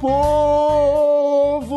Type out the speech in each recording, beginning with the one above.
Povo!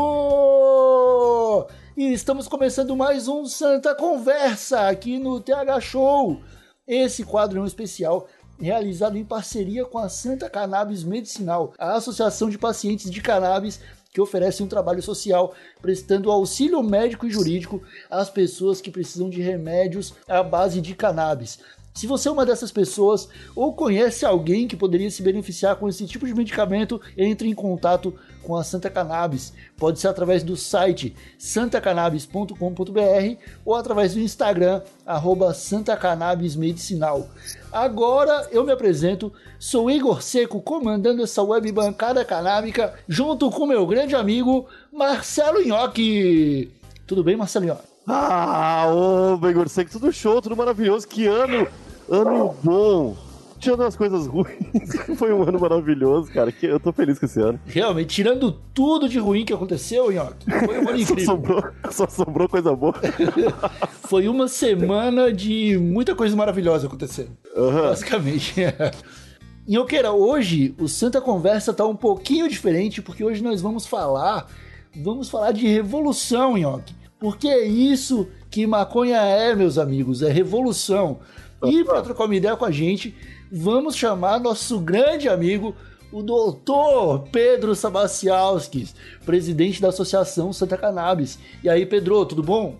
E estamos começando mais um Santa Conversa aqui no TH Show. Esse quadro é um especial realizado em parceria com a Santa Cannabis Medicinal, a Associação de Pacientes de Cannabis que oferece um trabalho social prestando auxílio médico e jurídico às pessoas que precisam de remédios à base de cannabis. Se você é uma dessas pessoas ou conhece alguém que poderia se beneficiar com esse tipo de medicamento, entre em contato com a Santa Cannabis. Pode ser através do site santacannabis.com.br ou através do Instagram, arroba Santa Cannabis Medicinal. Agora eu me apresento, sou Igor Seco, comandando essa web bancada canábica, junto com meu grande amigo Marcelo Nhoque. Tudo bem, Marcelo Nhoque? Ah, ô, Igor Seco, tudo show, tudo maravilhoso. Que ano Ano bom. Tirando as coisas ruins, foi um ano maravilhoso, cara. Que eu tô feliz com esse ano. Realmente, tirando tudo de ruim que aconteceu, Nhoque, foi um ano incrível. só, sobrou, só sobrou coisa boa. foi uma semana de muita coisa maravilhosa acontecendo. Uhum. Basicamente. Nhoqueira, hoje o Santa Conversa tá um pouquinho diferente, porque hoje nós vamos falar. Vamos falar de revolução, Nhoque. Porque é isso que maconha é, meus amigos, é revolução. E para trocar uma ideia com a gente, vamos chamar nosso grande amigo, o doutor Pedro Sabacialskis, presidente da Associação Santa Cannabis. E aí, Pedro, tudo bom?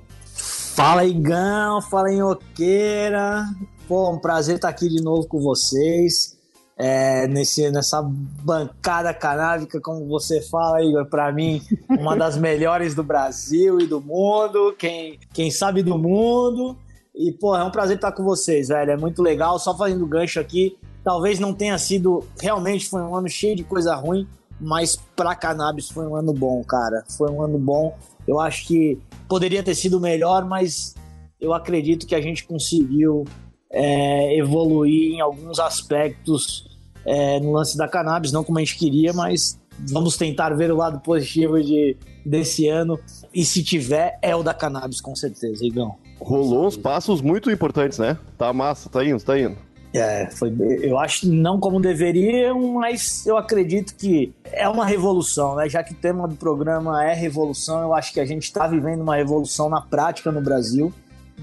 Fala, Igão, fala, Inhoqueira. Pô, um prazer estar aqui de novo com vocês. É, nesse, nessa bancada canábica, como você fala, Igor, para mim, uma das melhores do Brasil e do mundo. Quem, quem sabe do mundo. E, pô, é um prazer estar com vocês, velho. É muito legal. Só fazendo gancho aqui. Talvez não tenha sido. Realmente foi um ano cheio de coisa ruim, mas pra cannabis foi um ano bom, cara. Foi um ano bom. Eu acho que poderia ter sido melhor, mas eu acredito que a gente conseguiu é, evoluir em alguns aspectos é, no lance da cannabis, não como a gente queria, mas vamos tentar ver o lado positivo de, desse ano. E se tiver, é o da cannabis, com certeza, Igão rolou uns passos muito importantes, né? Tá massa, tá indo, tá indo. É, foi, eu acho não como deveriam, mas eu acredito que é uma revolução, né? Já que o tema do programa é revolução, eu acho que a gente está vivendo uma revolução na prática no Brasil.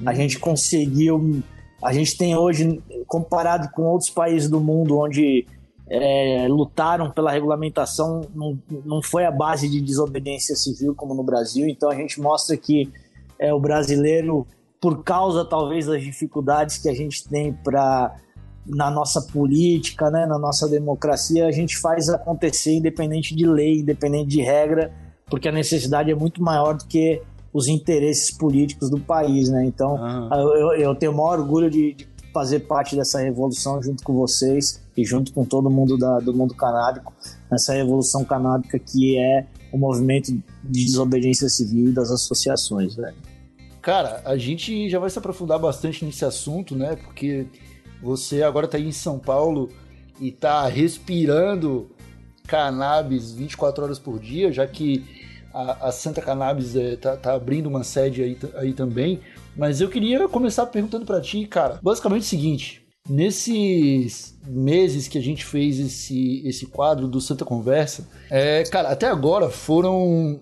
A gente conseguiu, a gente tem hoje, comparado com outros países do mundo onde é, lutaram pela regulamentação, não, não foi a base de desobediência civil como no Brasil, então a gente mostra que é, o brasileiro por causa talvez das dificuldades que a gente tem para na nossa política, né, na nossa democracia, a gente faz acontecer independente de lei, independente de regra, porque a necessidade é muito maior do que os interesses políticos do país, né? Então, eu, eu, tenho o maior orgulho de, de, fazer parte dessa revolução junto com vocês e junto com todo mundo da, do mundo canábico, nessa revolução canábica que é o movimento de desobediência civil e das associações, velho. Cara, a gente já vai se aprofundar bastante nesse assunto, né? Porque você agora tá aí em São Paulo e tá respirando cannabis 24 horas por dia, já que a, a Santa Cannabis é, tá, tá, abrindo uma sede aí, aí também. Mas eu queria começar perguntando para ti, cara, basicamente o seguinte: nesses meses que a gente fez esse, esse quadro do Santa Conversa, é, cara, até agora foram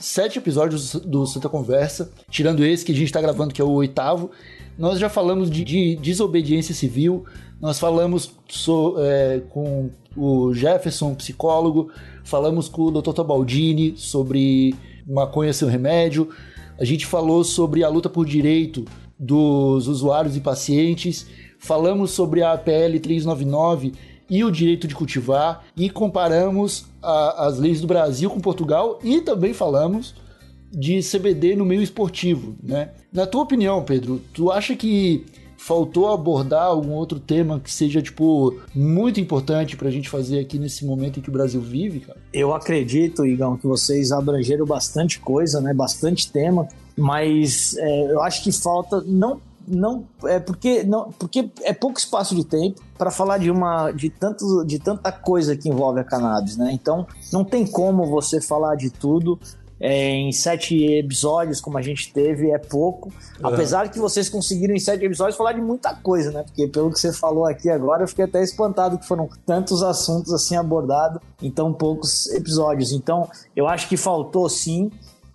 sete episódios do Santa Conversa, tirando esse que a gente está gravando, que é o oitavo. Nós já falamos de, de desobediência civil, nós falamos so, é, com o Jefferson, psicólogo, falamos com o Dr. Tabaldini sobre maconha seu remédio, a gente falou sobre a luta por direito dos usuários e pacientes, falamos sobre a PL 399 e o direito de cultivar e comparamos a, as leis do Brasil com Portugal e também falamos de CBD no meio esportivo, né? Na tua opinião, Pedro, tu acha que faltou abordar algum outro tema que seja, tipo, muito importante pra gente fazer aqui nesse momento em que o Brasil vive, cara? Eu acredito, Igão, que vocês abrangeram bastante coisa, né? Bastante tema, mas é, eu acho que falta, não não é porque não porque é pouco espaço de tempo para falar de uma de tanto de tanta coisa que envolve a cannabis, né? Então não tem como você falar de tudo é, em sete episódios, como a gente teve, é pouco. Uhum. Apesar que vocês conseguiram em sete episódios falar de muita coisa, né? Porque pelo que você falou aqui agora, eu fiquei até espantado que foram tantos assuntos assim abordados em tão poucos episódios. Então, eu acho que faltou sim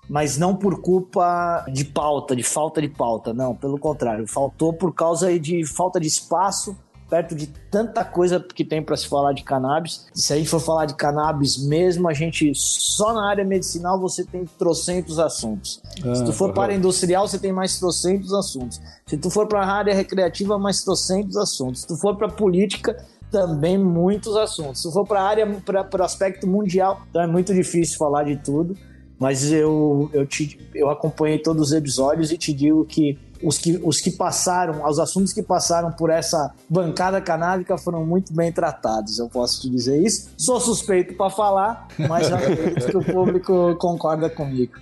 mas não por culpa de pauta, de falta de pauta, não, pelo contrário, faltou por causa de falta de espaço perto de tanta coisa que tem para se falar de cannabis. Se a gente for falar de cannabis mesmo, a gente só na área medicinal você tem trocentos assuntos. Ah, Se tu for para a industrial, você tem mais trocentos assuntos. Se tu for para a área recreativa, mais trocentos assuntos. Se tu for para política, também muitos assuntos. Se tu for para a área, para o aspecto mundial, então é muito difícil falar de tudo. Mas eu, eu, te, eu acompanhei todos os episódios e te digo que os que, os que passaram, os assuntos que passaram por essa bancada canábica foram muito bem tratados, eu posso te dizer isso. Sou suspeito para falar, mas acredito que o público concorda comigo.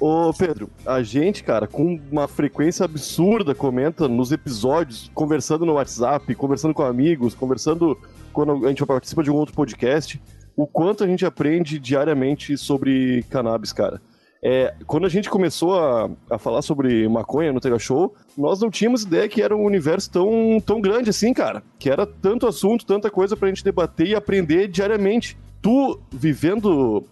Ô Pedro, a gente, cara, com uma frequência absurda, comenta nos episódios, conversando no WhatsApp, conversando com amigos, conversando quando a gente participa de um outro podcast, o quanto a gente aprende diariamente sobre cannabis, cara. É, quando a gente começou a, a falar sobre maconha no Tega Show, nós não tínhamos ideia que era um universo tão, tão grande assim, cara. Que era tanto assunto, tanta coisa pra gente debater e aprender diariamente. Tu, vivendo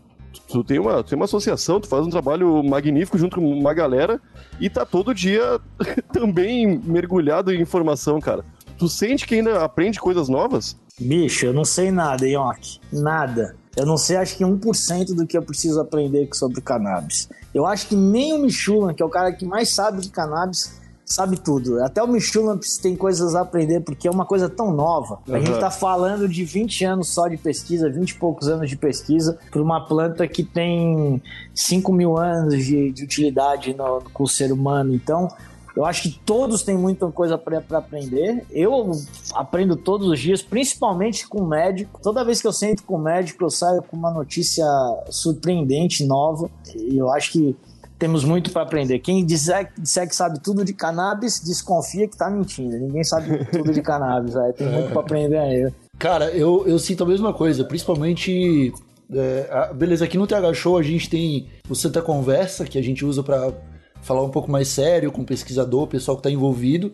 tu tem uma, tu tem uma associação, tu faz um trabalho magnífico junto com uma galera e tá todo dia também mergulhado em informação, cara. Tu sente que ainda aprende coisas novas? Bicho, eu não sei nada, Yonk. Nada. Eu não sei, acho que 1% do que eu preciso aprender sobre cannabis. Eu acho que nem o Michulan, que é o cara que mais sabe de cannabis, sabe tudo. Até o Michulan tem coisas a aprender, porque é uma coisa tão nova. Uhum. A gente tá falando de 20 anos só de pesquisa, 20 e poucos anos de pesquisa, para uma planta que tem 5 mil anos de, de utilidade no, com o ser humano. Então, eu acho que todos têm muita coisa para aprender. Eu aprendo todos os dias, principalmente com o médico. Toda vez que eu sento com o médico, eu saio com uma notícia surpreendente, nova. E eu acho que temos muito para aprender. Quem disser, disser, que sabe tudo de cannabis, desconfia que tá mentindo. Ninguém sabe tudo de cannabis, tem muito para aprender aí. Cara, eu, eu sinto a mesma coisa, principalmente. É, beleza, aqui no TH Show a gente tem o Santa Conversa, que a gente usa para falar um pouco mais sério com o pesquisador, o pessoal que está envolvido.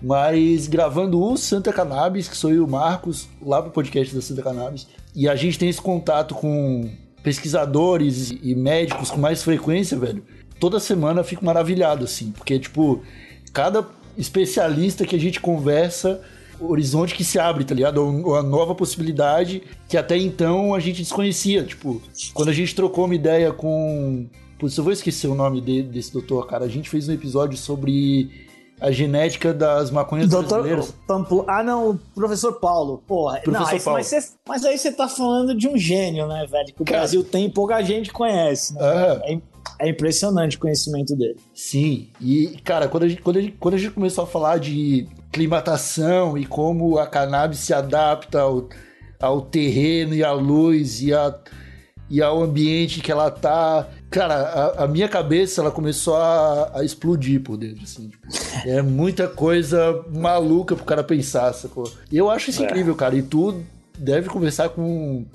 Mas gravando o Santa Cannabis, que sou eu Marcos, lá pro podcast da Santa Cannabis, e a gente tem esse contato com pesquisadores e médicos com mais frequência, velho. Toda semana eu fico maravilhado, assim, porque, tipo, cada especialista que a gente conversa, o horizonte que se abre, tá ligado? Uma nova possibilidade que até então a gente desconhecia. Tipo, quando a gente trocou uma ideia com Putz, eu vou esquecer o nome de, desse doutor, cara. A gente fez um episódio sobre a genética das maconhas doutor brasileiras. Pamplo... Ah, não, o professor Paulo. Porra, professor não, Paulo. Mas, cê, mas, aí você tá falando de um gênio, né, velho? Que o cara... Brasil tem pouca gente conhece, né? É. é impressionante o conhecimento dele. Sim, e, cara, quando a, gente, quando, a gente, quando a gente começou a falar de climatação e como a cannabis se adapta ao, ao terreno e à luz e, a, e ao ambiente que ela tá Cara, a, a, minha cabeça ela começou a, a explodir por dentro, assim. Tipo, é muita coisa maluca pro cara pensar, sacou? E eu acho isso é. incrível, cara. E tu deve conversar com,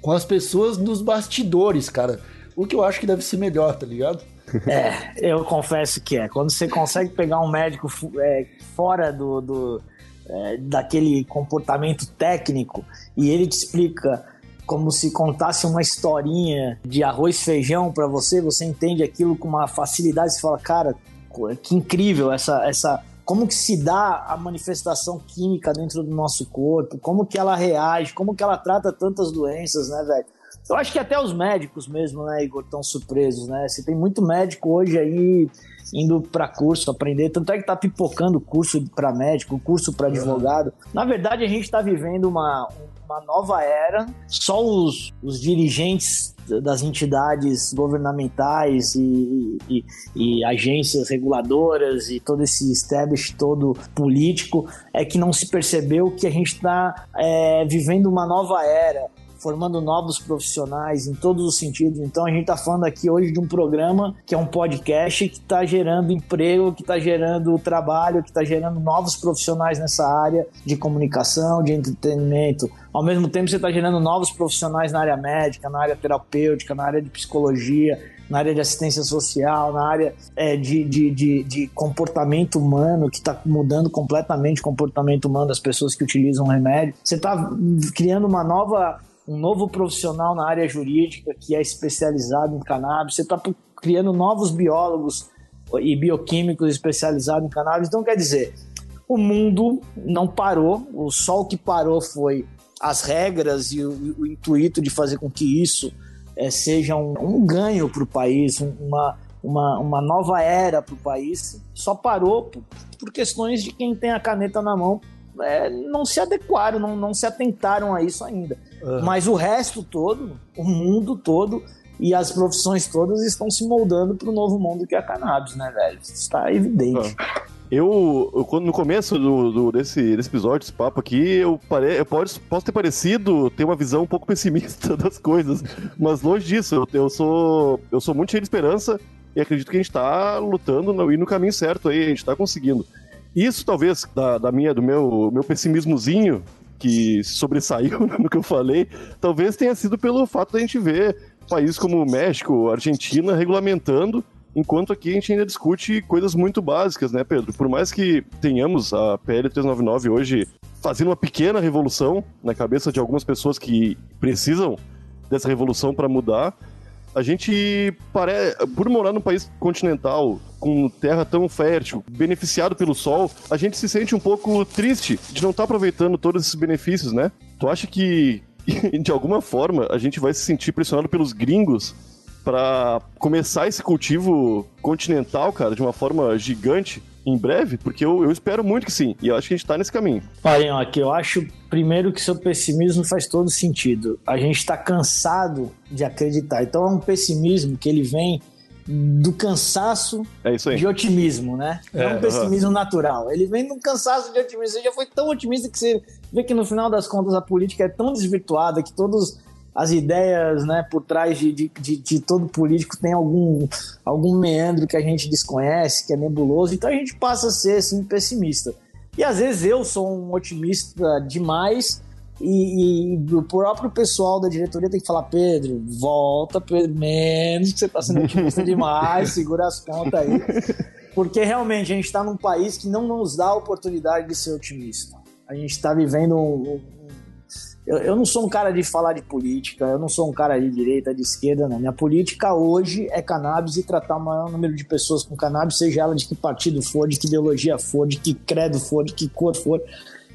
com as pessoas nos bastidores, cara. O que eu acho que deve ser melhor, tá ligado? É, eu confesso que é. Quando você consegue pegar um médico é, fora do, do é, daquele comportamento técnico e ele te explica como se contasse uma historinha de arroz feijão para você, você entende aquilo com uma facilidade, você fala, cara, que incrível essa essa como que se dá a manifestação química dentro do nosso corpo, como que ela reage, como que ela trata tantas doenças, né, velho? Eu acho que até os médicos mesmo, né, Igor, estão surpresos, né? Você tem muito médico hoje aí indo para curso, aprender, tanto é que tá pipocando curso para médico, curso para advogado. Na verdade, a gente está vivendo uma, uma nova era, só os, os dirigentes das entidades governamentais e, e, e, agências reguladoras e todo esse establishment todo político é que não se percebeu que a gente está é, vivendo uma nova era formando novos profissionais em todos os sentidos. Então a gente está falando aqui hoje de um programa que é um podcast que está gerando emprego, que está gerando trabalho, que está gerando novos profissionais nessa área de comunicação, de entretenimento. Ao mesmo tempo, você está gerando novos profissionais na área médica, na área terapêutica, na área de psicologia, na área de assistência social, na área é, de, de, de, de, comportamento humano, que está mudando completamente o comportamento humano das pessoas que utilizam remédio. Você está criando uma nova, um novo profissional na área jurídica que é especializado em cannabis. Você está criando novos biólogos e bioquímicos especializados em cannabis. Então, quer dizer, o mundo não parou, o sol que parou foi as regras e o, o intuito de fazer com que isso é, seja um, um ganho para o país, uma, uma, uma nova era para o país, só parou por, por, questões de quem tem a caneta na mão é, não se adequaram, não, não se atentaram a isso ainda. Uhum. Mas o resto todo, o mundo todo e as profissões todas estão se moldando para o novo mundo que é a cannabis, né, velho? Está evidente. Uhum. Eu, eu, no começo do, do, desse, desse episódio, desse papo aqui, eu, pare, eu posso, posso ter parecido ter uma visão um pouco pessimista das coisas, mas longe disso, eu, eu, sou, eu sou muito cheio de esperança e acredito que a gente está lutando e no caminho certo aí, a gente está conseguindo. Isso talvez da, da, minha, do meu, meu pessimismozinho que sobressaiu no que eu falei, talvez tenha sido pelo fato da gente ver países como México, Argentina regulamentando enquanto aqui a gente ainda discute coisas muito básicas, né, Pedro? Por mais que tenhamos a PL 399 hoje fazendo uma pequena revolução na cabeça de algumas pessoas que precisam dessa revolução para mudar, a gente parece, por morar num país continental com terra tão fértil, beneficiado pelo sol, a gente se sente um pouco triste de não estar tá aproveitando todos esses benefícios, né? Tu acha que de alguma forma a gente vai se sentir pressionado pelos gringos para começar esse cultivo continental, cara, de uma forma gigante em breve? Porque eu, eu espero muito que sim. E eu acho que a gente tá nesse caminho. Olha, aqui eu acho primeiro que seu pessimismo faz todo sentido. A gente está cansado de acreditar. Então é um pessimismo que ele vem do cansaço é de otimismo, né? É, é um pessimismo natural. Ele vem do cansaço de otimismo. Você já foi tão otimista que você vê que no final das contas a política é tão desvirtuada que todos as ideias né, por trás de, de, de, de, todo político tem algum, algum meandro que a gente desconhece, que é nebuloso, então a gente passa a ser assim, pessimista. E às vezes eu sou um otimista demais e, e o próprio pessoal da diretoria tem que falar: Pedro, volta, Pedro, menos que você está sendo otimista demais, segura as contas aí. Porque realmente a gente está num país que não nos dá a oportunidade de ser otimista. A gente está vivendo um, eu, eu, não sou um cara de falar de política, eu não sou um cara de direita, de esquerda, não. Minha política hoje é cannabis e tratar o maior número de pessoas com cannabis, seja ela de que partido for, de que ideologia for, de que credo for, de que cor for.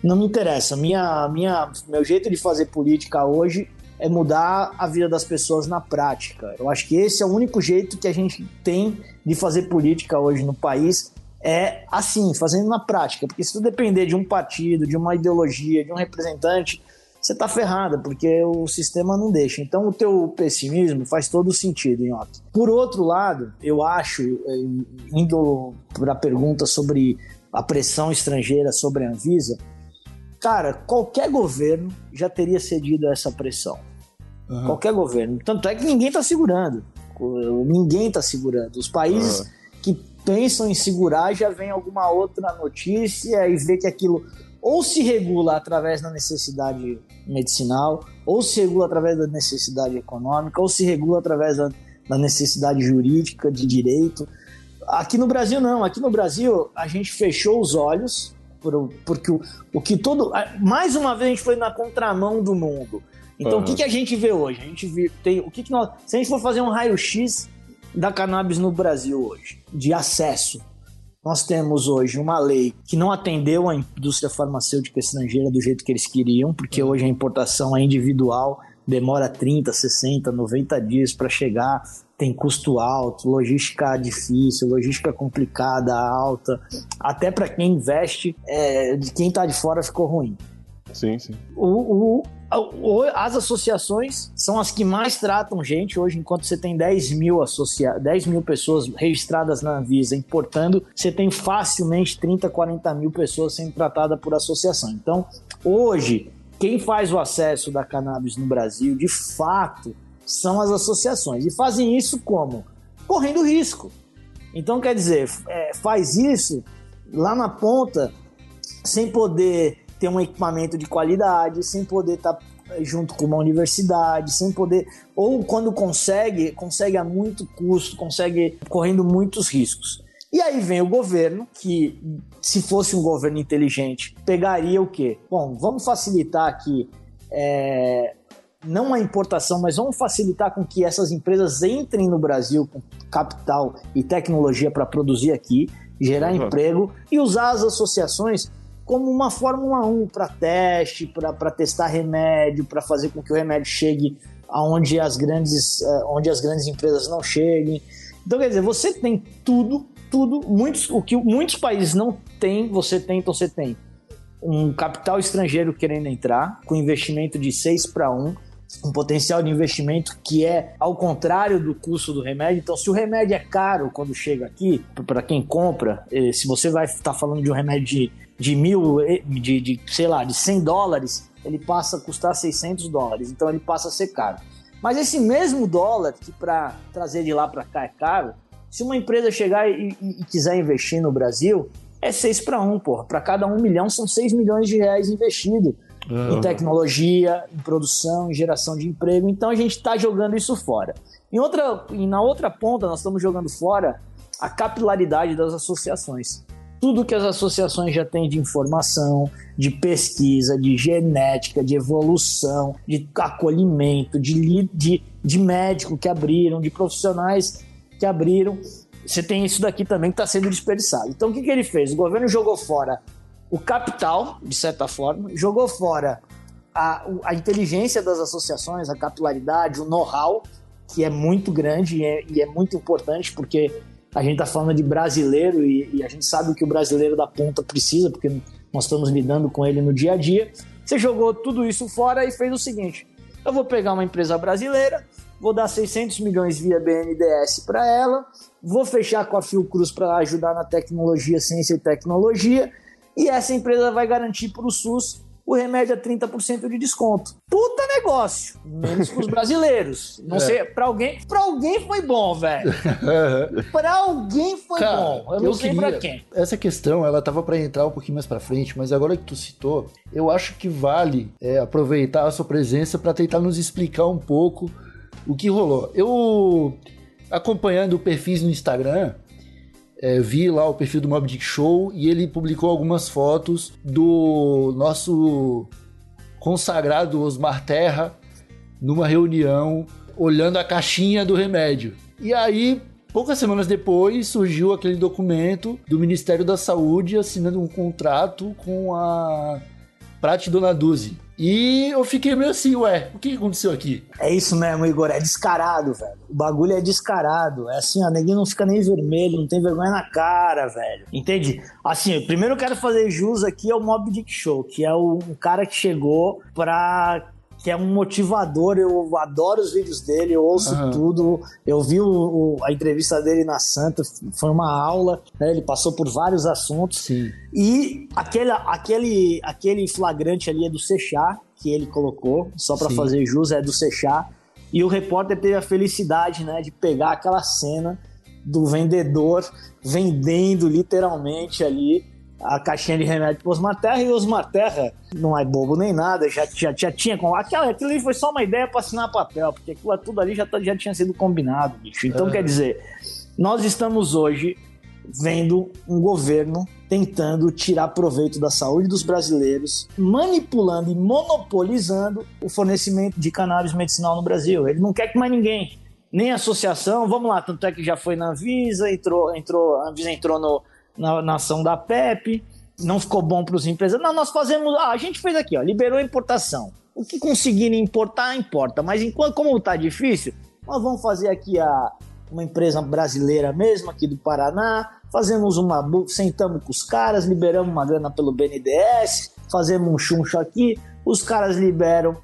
Não me interessa. Minha, minha, meu jeito de fazer política hoje é mudar a vida das pessoas na prática. Eu acho que esse é o único jeito que a gente tem de fazer política hoje no país é assim, fazendo na prática. Porque se tu depender de um partido, de uma ideologia, de um representante, você tá ferrada, porque o sistema não deixa. Então o teu pessimismo faz todo sentido, Nhoque. Por outro lado, eu acho, eh, indo para a pergunta sobre a pressão estrangeira sobre a Anvisa, cara, qualquer governo já teria cedido a essa pressão. Uhum. Qualquer governo. Tanto é que ninguém tá segurando. Ninguém tá segurando. Os países uhum. que pensam em segurar já vem alguma outra notícia e vê que aquilo ou se regula através da necessidade medicinal, ou se regula através da necessidade econômica, ou se regula através da, da necessidade jurídica, de direito. Aqui no Brasil, não. Aqui no Brasil, a gente fechou os olhos, por, porque o, o que todo. Mais uma vez, a gente foi na contramão do mundo. Então, uhum. o que, que a gente vê hoje? A gente vê, tem, o que, que nós, se a gente for fazer um raio-x da cannabis no Brasil hoje, de acesso, nós temos hoje uma lei que não atendeu a indústria farmacêutica estrangeira do jeito que eles queriam, porque hoje a importação é individual, demora 30, 60, 90 dias para chegar, tem custo alto, logística difícil, logística complicada, alta. Até para quem investe, é, de quem está de fora ficou ruim. Sim, sim. O, o, as associações são as que mais tratam gente hoje, enquanto você tem 10 mil, associa 10 mil pessoas registradas na Anvisa importando, você tem facilmente 30, 40 mil pessoas sendo tratadas por associação. Então, hoje, quem faz o acesso da cannabis no Brasil, de fato, são as associações. E fazem isso como? Correndo risco. Então, quer dizer, é, faz isso lá na ponta, sem poder ter um equipamento de qualidade, sem poder estar tá junto com uma universidade, sem poder. Ou quando consegue, consegue a muito custo, consegue correndo muitos riscos. E aí vem o governo, que se fosse um governo inteligente, pegaria o quê? Bom, vamos facilitar aqui, é, não a importação, mas vamos facilitar com que essas empresas entrem no Brasil com capital e tecnologia para produzir aqui, gerar uhum. emprego e usar as associações como uma Fórmula 1 para teste, para testar remédio, para fazer com que o remédio chegue aonde as grandes, eh, onde as grandes empresas não cheguem. Então, quer dizer, você tem tudo tudo, muitos, o que muitos países não têm, você tem, então você tem um capital estrangeiro querendo entrar, com investimento de 6 para 1, um potencial de investimento que é ao contrário do custo do remédio. Então, se o remédio é caro quando chega aqui, para quem compra, eh, se você vai estar tá falando de um remédio de, de mil, eh, de, de, sei lá, de 100 dólares, ele passa a custar 600 dólares. Então, ele passa a ser caro. Mas esse mesmo dólar, que para trazer de lá para cá é caro, se uma empresa chegar e, e, e quiser investir no Brasil, é 6 para 1, porra. Para cada um milhão são 6 milhões de reais investidos em tecnologia, em produção, em geração de emprego. Então a gente está jogando isso fora. Em outra, e na outra ponta, nós estamos jogando fora a capilaridade das associações. Tudo que as associações já têm de informação, de pesquisa, de genética, de evolução, de acolhimento, de, de, de médico que abriram, de profissionais que abriram. Você tem isso daqui também que está sendo desperdiçado. Então, o que, que ele fez? O governo jogou fora o capital, de certa forma, jogou fora a, a inteligência das associações, a capilaridade, o know-how, que é muito grande e é, e é, muito importante, porque a gente está falando de brasileiro e, e, a gente sabe o que o brasileiro da ponta precisa, porque nós estamos lidando com ele no dia a dia. Você jogou tudo isso fora e fez o seguinte: eu vou pegar uma empresa brasileira, vou dar 600 milhões via BNDES para ela, vou fechar com a Fiocruz para ajudar na tecnologia, ciência e tecnologia, e essa empresa vai garantir para o SUS o remédio a 30% de desconto. Puta negócio, menos para os brasileiros. Não é. sei, para alguém, para alguém foi bom, velho. para alguém foi Cara, bom. Eu, eu não sei para quem. Essa questão, ela tava para entrar um pouquinho mais para frente, mas agora que tu citou, eu acho que vale é, aproveitar a sua presença para tentar nos explicar um pouco o que rolou. Eu, acompanhando perfis no Instagram, é, vi lá o perfil do Mob Dick Show e ele publicou algumas fotos do nosso consagrado Osmar Terra numa reunião olhando a caixinha do remédio. E aí, poucas semanas depois, surgiu aquele documento do Ministério da Saúde assinando um contrato com a Prate Dona Duzi e eu fiquei meio assim, ué, o que aconteceu aqui? É isso mesmo, Igor, é descarado, velho. O bagulho é descarado. É assim, ó, neguinho não fica nem vermelho, não tem vergonha na cara, velho. Entende? Assim, primeiro eu quero fazer jus aqui ao Mob Dick Show, que é o, cara que chegou pra que é um motivador. Eu adoro os vídeos dele, eu ouço uhum. tudo. Eu vi o, o, a entrevista dele na Santa, foi uma aula. Né? Ele passou por vários assuntos. Sim. E aquele, aquele, aquele flagrante ali é do Sechá, que ele colocou, só para fazer jus, é do Sechá. E o repórter teve a felicidade né, de pegar aquela cena do vendedor vendendo literalmente ali a caixinha de remédio pro Osmar Terra e o Osmar Terra não é bobo nem nada, já, já, já tinha. Aquela, aquilo ali foi só uma ideia para assinar papel, porque aquilo tudo ali já, tá, já tinha sido combinado, bicho. Então, é. quer dizer, nós estamos hoje vendo um governo tentando tirar proveito da saúde dos brasileiros, manipulando e monopolizando o fornecimento de cannabis medicinal no Brasil. Ele não quer que mais ninguém, nem associação, vamos lá, tanto é que já foi na Anvisa, entrou, entrou, a Anvisa entrou no, na, na ação da PEP, não ficou bom para os empresários. Não, nós fazemos. Ah, a gente fez aqui, ó, liberou a importação. O que conseguirem importar, importa. Mas enquanto, como está difícil, nós vamos fazer aqui a, uma empresa brasileira mesmo, aqui do Paraná. Fazemos uma. Sentamos com os caras, liberamos uma grana pelo BNDES, fazemos um chuncho aqui, os caras liberam,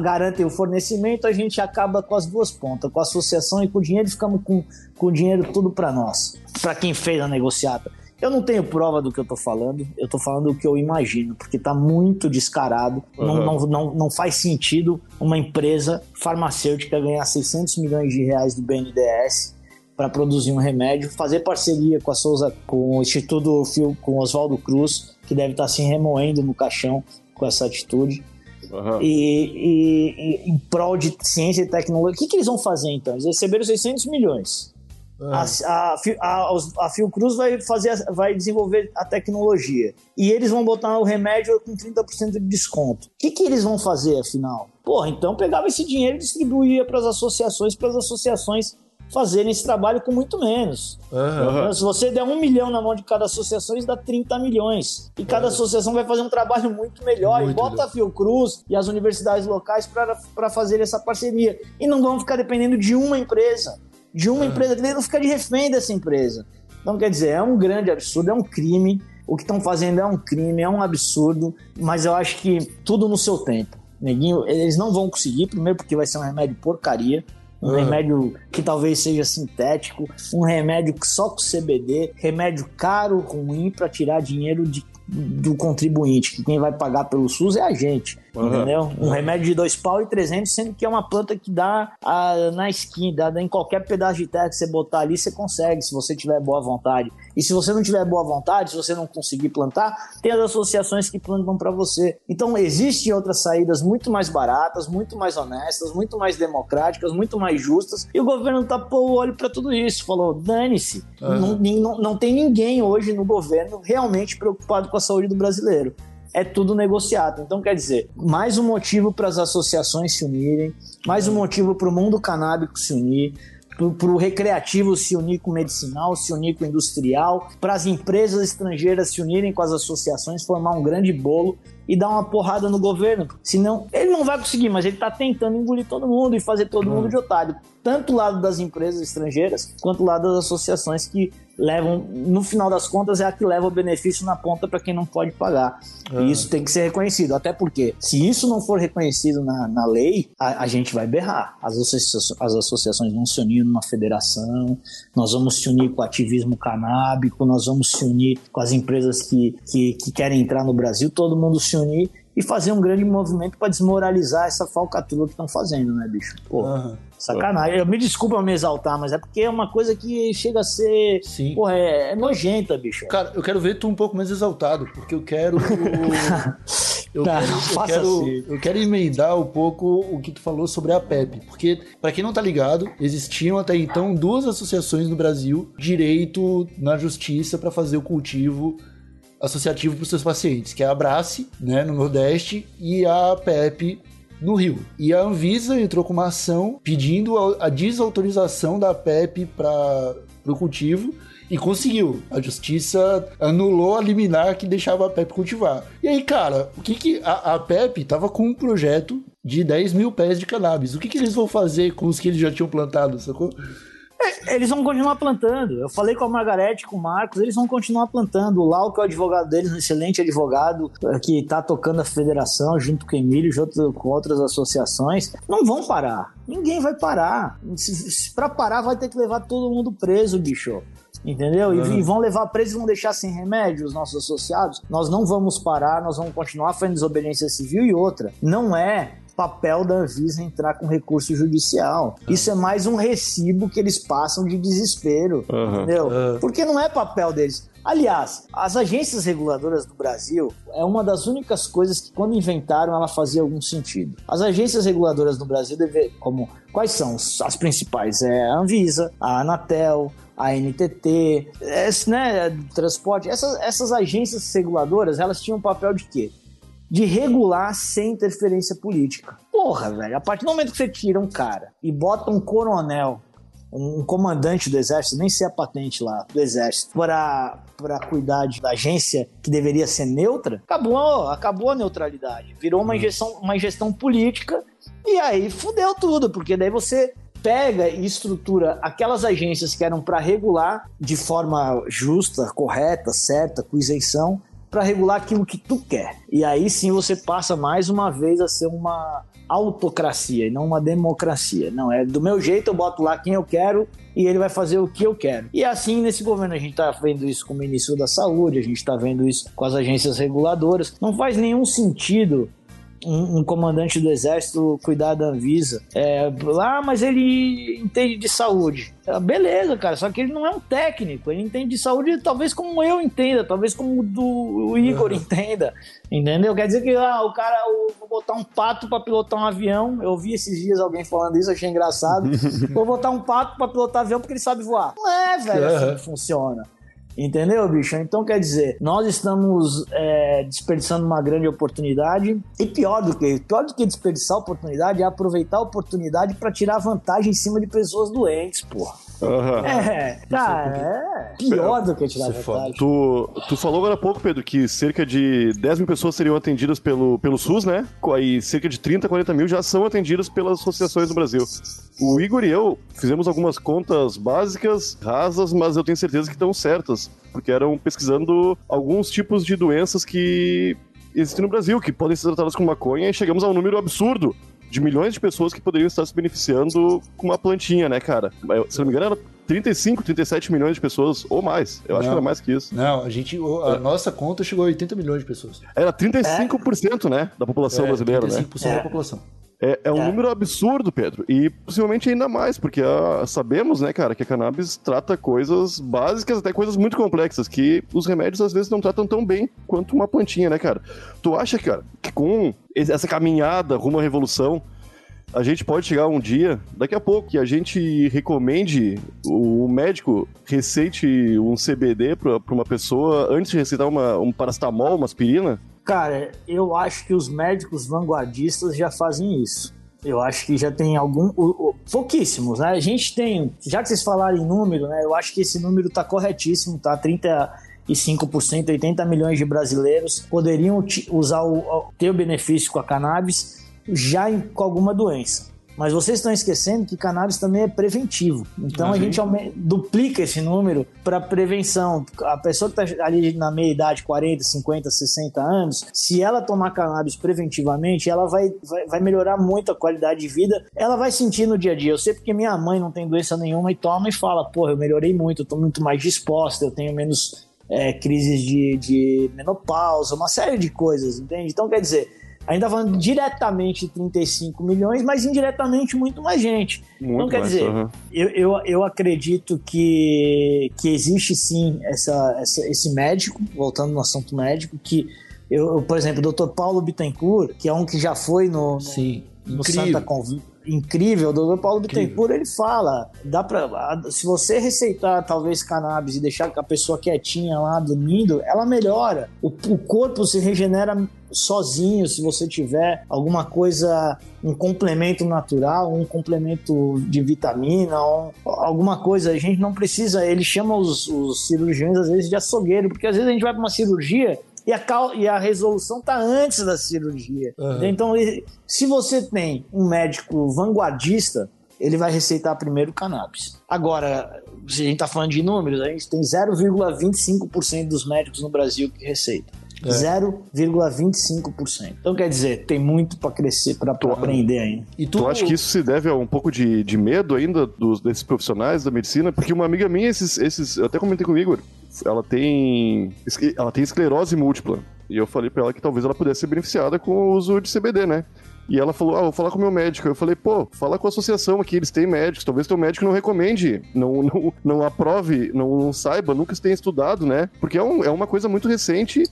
garantem o fornecimento, a gente acaba com as duas pontas, com a associação e com o dinheiro, ficamos com, com o dinheiro tudo para nós, para quem fez a negociata. Eu não tenho prova do que eu tô falando, eu tô falando o que eu imagino, porque tá muito descarado. Uhum. Não, não, não, não faz sentido uma empresa farmacêutica ganhar 600 milhões de reais do BNDES para produzir um remédio, fazer parceria com a Souza, com o Instituto Fio, com Oswaldo Cruz, que deve estar tá se remoendo no caixão com essa atitude. Uhum. E, e, e, em prol de ciência e tecnologia. O que, que eles vão fazer então? Eles receberam 600 milhões. A, a, a, a Fiocruz vai, fazer, vai desenvolver a tecnologia. E eles vão botar o remédio com 30% de desconto. O que, que eles vão fazer, afinal? Porra, então pegava esse dinheiro e distribuía para as associações, para as associações fazerem esse trabalho com muito menos. Uhum. Se você der um milhão na mão de cada associação, isso dá 30 milhões. E cada uhum. associação vai fazer um trabalho muito melhor. Muito e bota a Fiocruz e as universidades locais para fazer essa parceria. E não vão ficar dependendo de uma empresa. De uma uhum. empresa, que não fica de refém dessa empresa. Então, quer dizer, é um grande absurdo, é um crime. O que estão fazendo é um crime, é um absurdo, mas eu acho que tudo no seu tempo. Neguinho, eles não vão conseguir, primeiro porque vai ser um remédio porcaria, um uhum. remédio que talvez seja sintético, um remédio só com CBD, remédio caro, ruim para tirar dinheiro de, do contribuinte, que quem vai pagar pelo SUS é a gente. Uhum. Entendeu? Um remédio de dois pau e 300, sendo que é uma planta que dá a, na esquina, dá em qualquer pedaço de terra que você botar ali, você consegue, se você tiver boa vontade. E se você não tiver boa vontade, se você não conseguir plantar, tem as associações que plantam para você. Então, existem outras saídas muito mais baratas, muito mais honestas, muito mais democráticas, muito mais justas. E o governo tapou o olho para tudo isso. Falou: dane-se. Uhum. Não, não, não tem ninguém hoje no governo realmente preocupado com a saúde do brasileiro é tudo negociado. Então, quer dizer, mais um motivo para as associações se unirem, mais um motivo para o mundo canábico se unir, para o recreativo se unir com o medicinal, se unir com o industrial, para as empresas estrangeiras se unirem com as associações, formar um grande bolo e dar uma porrada no governo. Senão, ele não vai conseguir, mas ele está tentando engolir todo mundo e fazer todo mundo de otário. Tanto o lado das empresas estrangeiras, quanto o lado das associações que levam, no final das contas, é a que leva o benefício na ponta para quem não pode pagar. E é. isso tem que ser reconhecido. Até porque, se isso não for reconhecido na, na lei, a, a gente vai berrar. As associações, as associações vão se unir numa federação, nós vamos se unir com o ativismo canábico, nós vamos se unir com as empresas que, que, que querem entrar no Brasil, todo mundo se unir e fazer um grande movimento para desmoralizar essa falcatrua que estão fazendo, né, bicho? Pô, uhum. sacanagem. Eu me desculpa me exaltar, mas é porque é uma coisa que chega a ser. Sim. Porra, é, é nojenta, bicho. Cara, eu quero ver tu um pouco mais exaltado, porque eu quero. eu, tá, quero, eu, quero assim. eu quero emendar um pouco o que tu falou sobre a PEP. Porque, para quem não tá ligado, existiam até então duas associações no Brasil, direito na justiça para fazer o cultivo associativo para os seus pacientes, que é a Abrace, né, no Nordeste, e a PEP no Rio. E a Anvisa entrou com uma ação pedindo a desautorização da PEP para o cultivo e conseguiu. A justiça anulou a liminar que deixava a PEP cultivar. E aí, cara, o que que a, a PEP tava com um projeto de 10 mil pés de cannabis. O que que eles vão fazer com os que eles já tinham plantado, sacou? É, eles vão continuar plantando. Eu falei com a Margarete, com o Marcos, eles vão continuar plantando. O Lau, que é o advogado deles, um excelente advogado, é, que está tocando a federação junto com o Emílio, junto com outras associações, não vão parar. Ninguém vai parar. Para parar, vai ter que levar todo mundo preso, bicho. Entendeu? Uhum. E, e, vão levar preso e vão deixar sem remédio os nossos associados. Nós não vamos parar, nós vamos continuar fazendo desobediência civil e outra. Não é papel da Anvisa entrar com recurso judicial. Uhum. Isso é mais um recibo que eles passam de desespero, uhum. entendeu? Uhum. Porque não é papel deles. Aliás, as agências reguladoras do Brasil é uma das únicas coisas que, quando inventaram, ela fazia algum sentido. As agências reguladoras no Brasil, deve, como quais são as principais? É a Anvisa, a Anatel, a NTT, esse, né, transporte. Essas, essas agências reguladoras, elas tinham um papel de quê? De regular sem interferência política. Porra, velho, a partir do momento que você tira um cara e bota um coronel, um comandante do exército, nem sei a patente lá, do exército, para para cuidar da agência que deveria ser neutra, acabou, acabou a neutralidade. Virou uma, injeção, uma gestão política e aí fudeu tudo, porque daí você pega e estrutura aquelas agências que eram para regular de forma justa, correta, certa, com isenção, para regular aquilo que tu quer. E aí sim você passa mais uma vez a ser uma autocracia e não uma democracia. Não, é do meu jeito, eu boto lá quem eu quero e ele vai fazer o que eu quero. E assim, nesse governo, a gente está vendo isso com o ministro da Saúde, a gente está vendo isso com as agências reguladoras. Não faz nenhum sentido um, um, comandante do exército cuidar da Anvisa. É, ah, mas ele entende de saúde. É, beleza, cara, só que ele não é um técnico, ele entende de saúde talvez como eu entenda, talvez como do, o Igor uhum. entenda, entendeu? Quer dizer que ah, o cara, eu vou botar um pato para pilotar um avião, eu vi esses dias alguém falando isso, achei engraçado, vou botar um pato para pilotar avião porque ele sabe voar. Não é, velho, assim que funciona. Entendeu, bicho? Então, quer dizer, nós estamos é, desperdiçando uma grande oportunidade. E pior do que pior do que desperdiçar oportunidade é aproveitar a oportunidade para tirar vantagem em cima de pessoas doentes, porra. Uhum. É, cara, é pior do que tirar vantagem. Tu, tu falou agora há pouco, Pedro, que cerca de 10 mil pessoas seriam atendidas pelo, pelo SUS, né? Aí cerca de 30, 40 mil já são atendidas pelas associações do Brasil. O Igor e eu fizemos algumas contas básicas, rasas, mas eu tenho certeza que estão certas, porque eram pesquisando alguns tipos de doenças que existem no Brasil, que podem ser tratadas com maconha, e chegamos a um número absurdo de milhões de pessoas que poderiam estar se beneficiando com uma plantinha, né, cara? Se não me engano, era 35, 37 milhões de pessoas, ou mais. Eu não, acho que era mais que isso. Não, a gente. A é. nossa conta chegou a 80 milhões de pessoas. Era 35%, é. né? Da população é, brasileira, 35% né? 35% da população. É, é um é. número absurdo, Pedro. E possivelmente ainda mais, porque a, ah, sabemos, né, cara, que a cannabis trata coisas básicas, até coisas muito complexas, que os remédios às vezes não tratam tão bem quanto uma plantinha, né, cara? Tu acha, cara, que com essa caminhada rumo à revolução, a gente pode chegar um dia, daqui a pouco, que a gente recomende o médico receite um CBD para uma pessoa antes de receitar uma, um paracetamol, uma aspirina? Cara, eu acho que os médicos vanguardistas já fazem isso. Eu acho que já tem algum. Pouquíssimos, né? A gente tem. Já que vocês falaram em número, né? Eu acho que esse número tá corretíssimo, tá? 35%, 80 milhões de brasileiros poderiam usar o, ter o benefício com a cannabis já em, com alguma doença. Mas vocês estão esquecendo que cannabis também é preventivo. Então uhum. a gente duplica esse número para prevenção. A pessoa que está ali na meia idade, 40, 50, 60 anos, se ela tomar cannabis preventivamente, ela vai, vai, vai melhorar muito a qualidade de vida. Ela vai sentir no dia a dia. Eu sei porque minha mãe não tem doença nenhuma e toma e fala: porra, eu melhorei muito, eu tô muito mais disposta, eu tenho menos é, crises de, de menopausa, uma série de coisas, entende? Então quer dizer ainda falando diretamente de 35 milhões, mas indiretamente muito mais gente. Muito então, quer mais, dizer, uhum. eu, eu, eu acredito que, que existe sim essa, essa, esse médico, voltando no assunto médico, que eu, por exemplo, o Dr. Paulo Bittencourt, que é um que já foi no, no, sim, no Santa Convite incrível, o Dr. Paulo Bittencourt, ele fala, dá para se você receitar talvez cannabis e deixar a pessoa quietinha lá dormindo, ela melhora. O, o corpo se regenera sozinho, se você tiver alguma coisa, um complemento natural, um complemento de vitamina, um, alguma coisa, a gente não precisa, ele chama os, os cirurgiões às vezes de açougueiro, porque às vezes a gente vai para uma cirurgia e a, cal, e a resolução está antes da cirurgia. Uhum. Então, se você tem um médico vanguardista, ele vai receitar primeiro cannabis. Agora, se a gente está falando de números, a gente tem 0,25% dos médicos no Brasil que receitam. É. 0,25%. Então quer dizer, tem muito para crescer, para aprender ainda. E tu... tu acha que isso se deve a um pouco de, de medo ainda dos, desses profissionais da medicina? Porque uma amiga minha, esses, esses, eu até comentei com o Igor, ela tem, ela tem esclerose múltipla. E eu falei para ela que talvez ela pudesse ser beneficiada com o uso de CBD, né? E ela falou: Ah, vou falar com o meu médico. Eu falei: Pô, fala com a associação aqui, eles têm médicos. Talvez teu médico não recomende, não, não, não aprove, não, não saiba, nunca tenha estudado, né? Porque é, um, é uma coisa muito recente.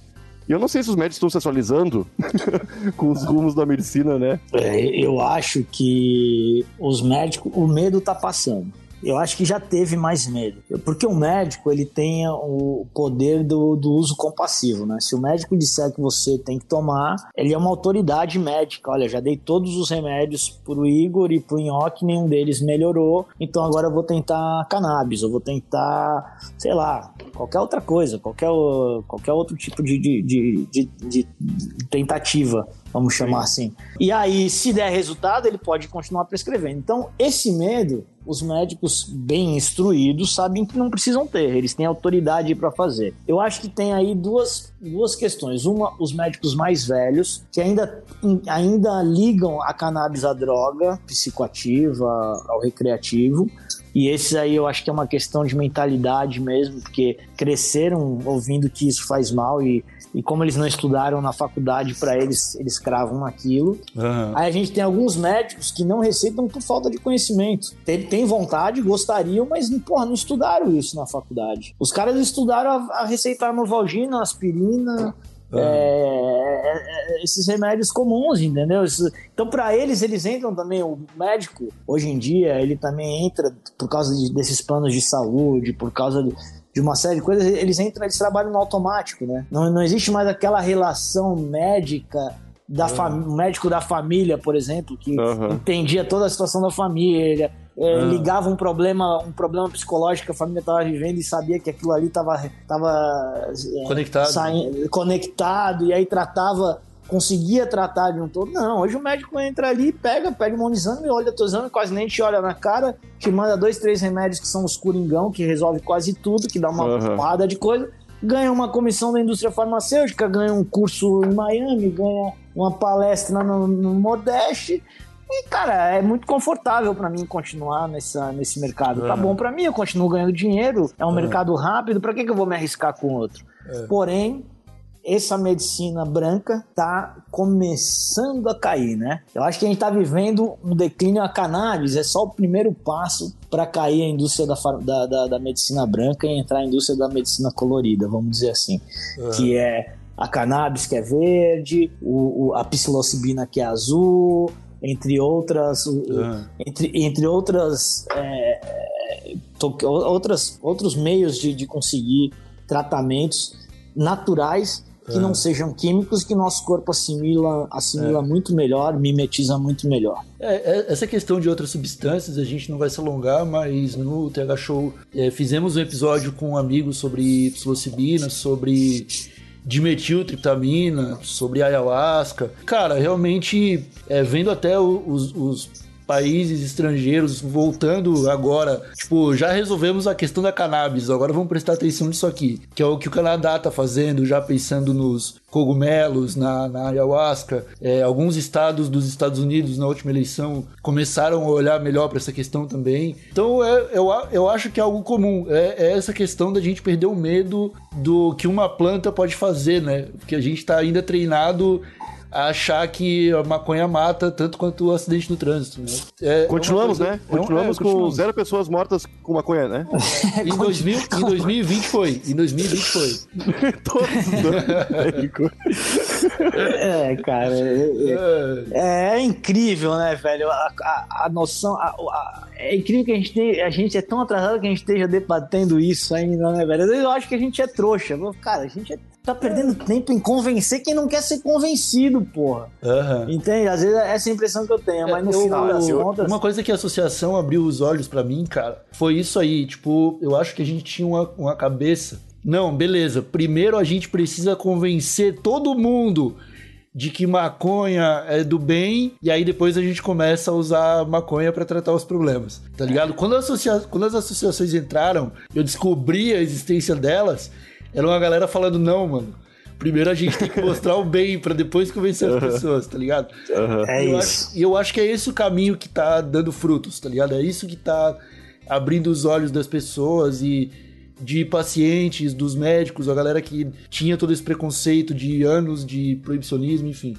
E eu não sei se os médicos estão se atualizando com os rumos da medicina, né? É, eu acho que os médicos, o medo tá passando eu acho que já teve mais medo. Porque o médico, ele tem o poder do, do uso compassivo, né? Se o médico disser que você tem que tomar, ele é uma autoridade médica. Olha, já dei todos os remédios pro Igor e pro Nhoque, nenhum deles melhorou, então agora eu vou tentar cannabis, eu vou tentar, sei lá, qualquer outra coisa, qualquer, qualquer outro tipo de, de, de, de, de tentativa vamos chamar Sim. assim. E aí, se der resultado, ele pode continuar prescrevendo. Então, esse medo os médicos bem instruídos sabem que não precisam ter, eles têm autoridade para fazer. Eu acho que tem aí duas, duas questões. Uma, os médicos mais velhos, que ainda, ainda ligam a cannabis à droga psicoativa, ao recreativo, e esse aí eu acho que é uma questão de mentalidade mesmo, porque cresceram ouvindo que isso faz mal e e como eles não estudaram na faculdade para eles, eles cravam naquilo. Uhum. Aí a gente tem alguns médicos que não receitam por falta de conhecimento. Tem, tem vontade, gostariam, mas porra, não estudaram isso na faculdade. Os caras estudaram a, a receitar novalgina, aspirina, Uhum. É, esses remédios comuns, entendeu? Então, para eles, eles entram também. O médico, hoje em dia, ele também entra por causa de, desses planos de saúde, por causa de, de uma série de coisas, eles entram, eles trabalham no automático, né? Não, não existe mais aquela relação médica da uhum. médico da família, por exemplo, que uhum. entendia toda a situação da família, é, uhum. ligava um problema, um problema psicológico que a família estava vivendo e sabia que aquilo ali estava tava, é, conectado. Saindo, conectado e aí tratava conseguia tratar de um todo. Não, hoje o médico entra ali, pega, pega um exame, olha teu exame, quase nem te olha na cara, te manda dois, três remédios que são os coringão, que resolve quase tudo, que dá uma uhum. porrada de coisa, ganha uma comissão da indústria farmacêutica, ganha um curso em Miami, ganha uma palestra no, no Modeste. E, cara, é muito confortável para mim continuar nessa, nesse mercado. Uhum. Tá bom para mim, eu continuo ganhando dinheiro, é um uhum. mercado rápido, para que, que eu vou me arriscar com outro? É. Porém, essa medicina branca está começando a cair, né? Eu acho que a gente está vivendo um declínio a cannabis, é só o primeiro passo para cair a indústria da, da, da, da, medicina branca e entrar a indústria da medicina colorida, vamos dizer assim, uhum. que é a cannabis que é verde, o, o, a psilocibina que é azul, entre outras, uhum. entre, entre outras, é, to, outras outros meios de, de conseguir tratamentos naturais que é. não sejam químicos que nosso corpo assimila, assimila é. muito melhor, mimetiza muito melhor. É, é essa questão de outras substâncias a gente não vai se alongar, mas no TH Show é, fizemos um episódio com um amigo sobre psilocibina, sobre dimetiltriptamina, sobre ayahuasca. Cara, realmente, é, vendo até os, os países estrangeiros voltando agora. Tipo, já resolvemos a questão da cannabis, agora vamos prestar atenção nisso aqui, que é o que o Canadá tá fazendo, já pensando nos cogumelos, na, na ayahuasca. É, alguns estados dos Estados Unidos, na última eleição, começaram a olhar melhor para essa questão também. Então, é, eu, eu acho que é algo comum. É, é, essa questão da gente perder o medo do que uma planta pode fazer, né? Porque a gente tá ainda treinado a achar que a maconha mata tanto quanto o acidente no trânsito. Né? É, é continuamos, coisa, né? É continuamos é, com continuamos. zero pessoas mortas com maconha, né? em, 2000, em 2020 foi. Em 2020 foi. Todos É, cara. É, é, é, incrível, né, velho? A, a, a noção. A, a, é incrível que a gente, tem, a gente é tão atrasado que a gente esteja debatendo isso ainda, né, velho? Eu acho que a gente é trouxa. Cara, a gente é tá perdendo tempo em convencer quem não quer ser convencido, porra. Uhum. Entende? Às vezes é essa impressão que eu tenho, mas no eu, final das contas. Uma coisa que a associação abriu os olhos para mim, cara, foi isso aí. Tipo, eu acho que a gente tinha uma, uma cabeça. Não, beleza. Primeiro a gente precisa convencer todo mundo de que maconha é do bem e aí depois a gente começa a usar maconha para tratar os problemas, tá ligado? Quando, associa... Quando as associações entraram, eu descobri a existência delas era uma galera falando, não, mano. Primeiro a gente tem que mostrar o bem para depois convencer as pessoas, tá ligado? Uhum. É e eu isso. E eu acho que é esse o caminho que tá dando frutos, tá ligado? É isso que tá abrindo os olhos das pessoas e de pacientes, dos médicos, a galera que tinha todo esse preconceito de anos de proibicionismo, enfim.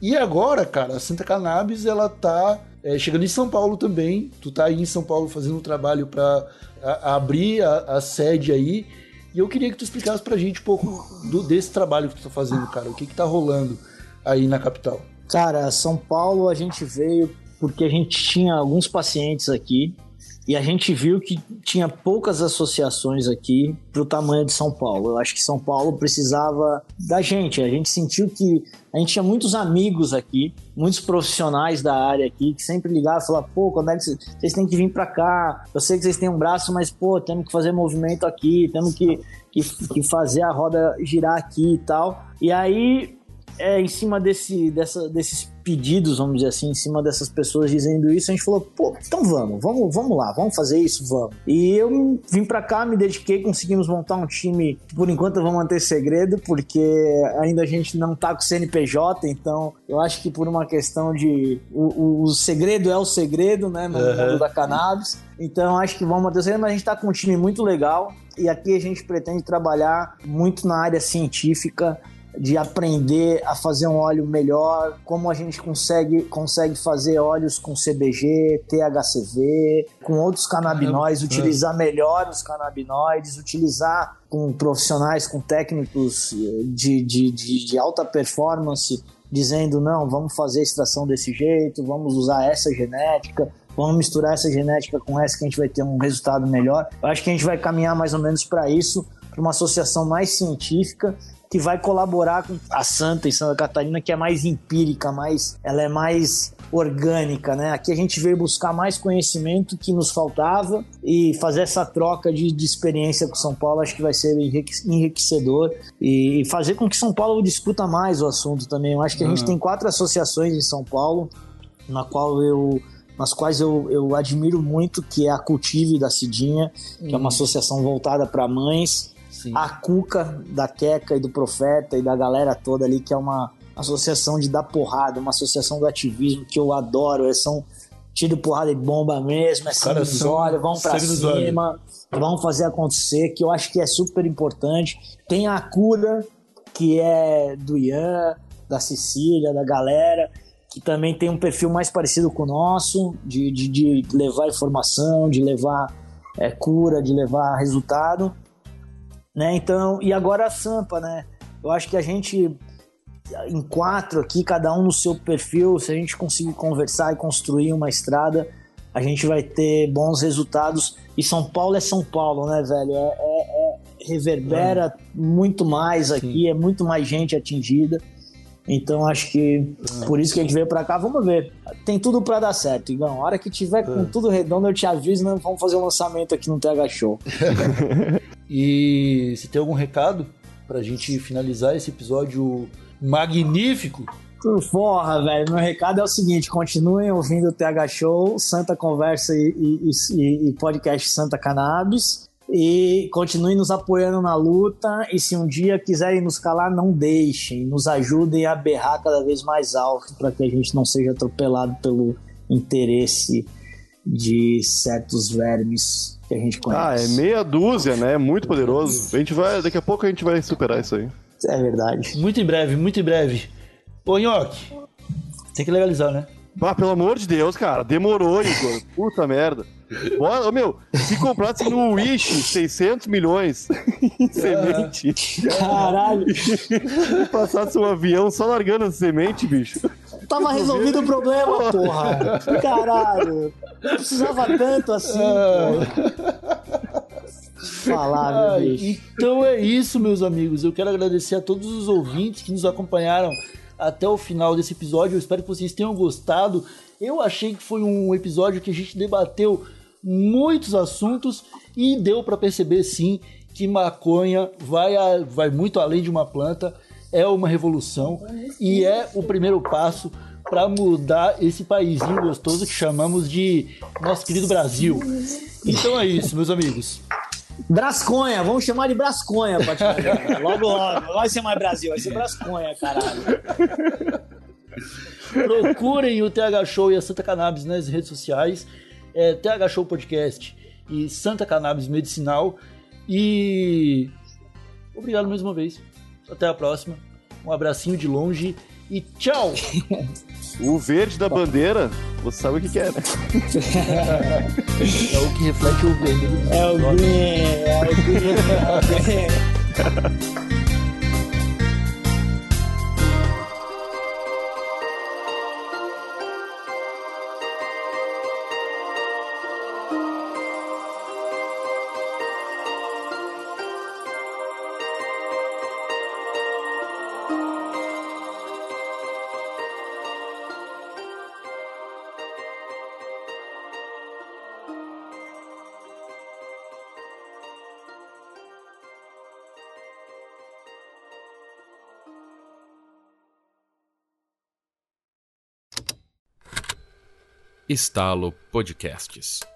E agora, cara, a Santa Cannabis, ela tá é, chegando em São Paulo também. Tu tá aí em São Paulo fazendo um trabalho para abrir a, a sede aí. E eu queria que tu explicasse pra gente um pouco do, desse trabalho que tu tá fazendo, cara. O que que tá rolando aí na capital? Cara, São Paulo a gente veio porque a gente tinha alguns pacientes aqui e a gente viu que tinha poucas associações aqui para o tamanho de São Paulo. Eu acho que São Paulo precisava da gente. A gente sentiu que a gente tinha muitos amigos aqui, muitos profissionais da área aqui, que sempre ligavam e falavam: pô, quando é que vocês têm que vir para cá? Eu sei que vocês têm um braço, mas pô, temos que fazer movimento aqui, temos que, que, que fazer a roda girar aqui e tal. E aí é, em cima desse, dessa, desses pedidos, vamos dizer assim, em cima dessas pessoas dizendo isso, a gente falou, pô, então vamos, vamos, vamos lá, vamos fazer isso, vamos. E eu vim para cá, me dediquei, conseguimos montar um time, por enquanto eu vou manter segredo, porque ainda a gente não tá com CNPJ, então eu acho que por uma questão de o, o, o segredo é o segredo, né, no uhum. mundo da cannabis. Então acho que vamos manter segredo, mas a gente tá com um time muito legal e aqui a gente pretende trabalhar muito na área científica, de aprender a fazer um óleo melhor, como a gente consegue, consegue fazer óleos com CBG, THCV, com outros canabinoides, utilizar melhor os canabinoides, utilizar com profissionais, com técnicos de, de, de, de alta performance, dizendo não, vamos fazer a extração desse jeito, vamos usar essa genética, vamos misturar essa genética com essa que a gente vai ter um resultado melhor. Eu acho que a gente vai caminhar mais ou menos para isso, para uma associação mais científica que vai colaborar com a Santa em Santa Catarina, que é mais empírica, mais, ela é mais orgânica, né? Aqui a gente veio buscar mais conhecimento que nos faltava e fazer essa troca de, de experiência com São Paulo acho que vai ser enriquecedor e fazer com que São Paulo discuta mais o assunto também. Eu acho que a uhum. gente tem quatro associações em São Paulo, na qual eu nas quais eu, eu admiro muito, que é a Cultive da Cidinha, que é uma uhum. associação voltada para mães, Sim. a Cuca da Queca e do Profeta e da galera toda ali, que é uma associação de dar porrada, uma associação do ativismo que eu adoro. Eles são tiro porrada e bomba mesmo, é sangue nos olhos, vão pra cima, vão fazer acontecer, que eu acho que é super importante. Tem a cura, que é do Ian, da Cecília, da galera, que também tem um perfil mais parecido com o nosso, de, de, de levar informação, de levar é, cura, de levar resultado né? Então, e agora a Sampa, né? Eu acho que a gente em quatro aqui, cada um no seu perfil, se a gente conseguir conversar e construir uma estrada, a gente vai ter bons resultados. E São Paulo é São Paulo, né, velho? É, é, é reverbera é. muito mais aqui, Sim. é muito mais gente atingida. Então acho que por isso que a gente veio para cá, vamos ver. Tem tudo para dar certo, Igão. A hora que tiver com é. tudo redondo, eu te aviso, né? vamos fazer um lançamento aqui no TH Show. e se tem algum recado pra gente finalizar esse episódio magnífico? Porra, velho, meu recado é o seguinte: continuem ouvindo o TH Show, Santa Conversa e, e, e, e podcast Santa Cannabis. E continuem nos apoiando na luta. E se um dia quiserem nos calar, não deixem. Nos ajudem a berrar cada vez mais alto para que a gente não seja atropelado pelo interesse de certos vermes que a gente conhece. Ah, é meia dúzia, né? É muito poderoso. A gente vai, daqui a pouco a gente vai superar isso aí. É verdade. Muito em breve, muito em breve. Ô, Nhoque, tem que legalizar, né? Ah, pelo amor de Deus, cara. Demorou, Igor. Puta merda. Bora, meu, se comprasse no Wish 600 milhões em semente. Caralho. e passasse um avião só largando a semente, bicho. Tava resolvido o problema, porra. Caralho. Não precisava tanto assim, porra. Falar, meu bicho. Então é isso, meus amigos. Eu quero agradecer a todos os ouvintes que nos acompanharam até o final desse episódio. Eu espero que vocês tenham gostado. Eu achei que foi um episódio que a gente debateu muitos assuntos e deu para perceber sim que maconha vai, a, vai muito além de uma planta, é uma revolução e é o primeiro passo para mudar esse paísinho gostoso que chamamos de nosso querido Brasil. Então é isso, meus amigos. Brasconha, vamos chamar de Brasconha, logo logo. Não vai ser mais Brasil, vai ser Brasconha, caralho. Procurem o TH Show e a Santa Cannabis nas redes sociais é, TH Show Podcast e Santa Cannabis Medicinal. E obrigado mais uma vez. Até a próxima. Um abracinho de longe e tchau! O verde da bandeira, você sabe o que, que é, né? é o que reflete o verde. É o green, é o green. É o green. Estalo Podcasts.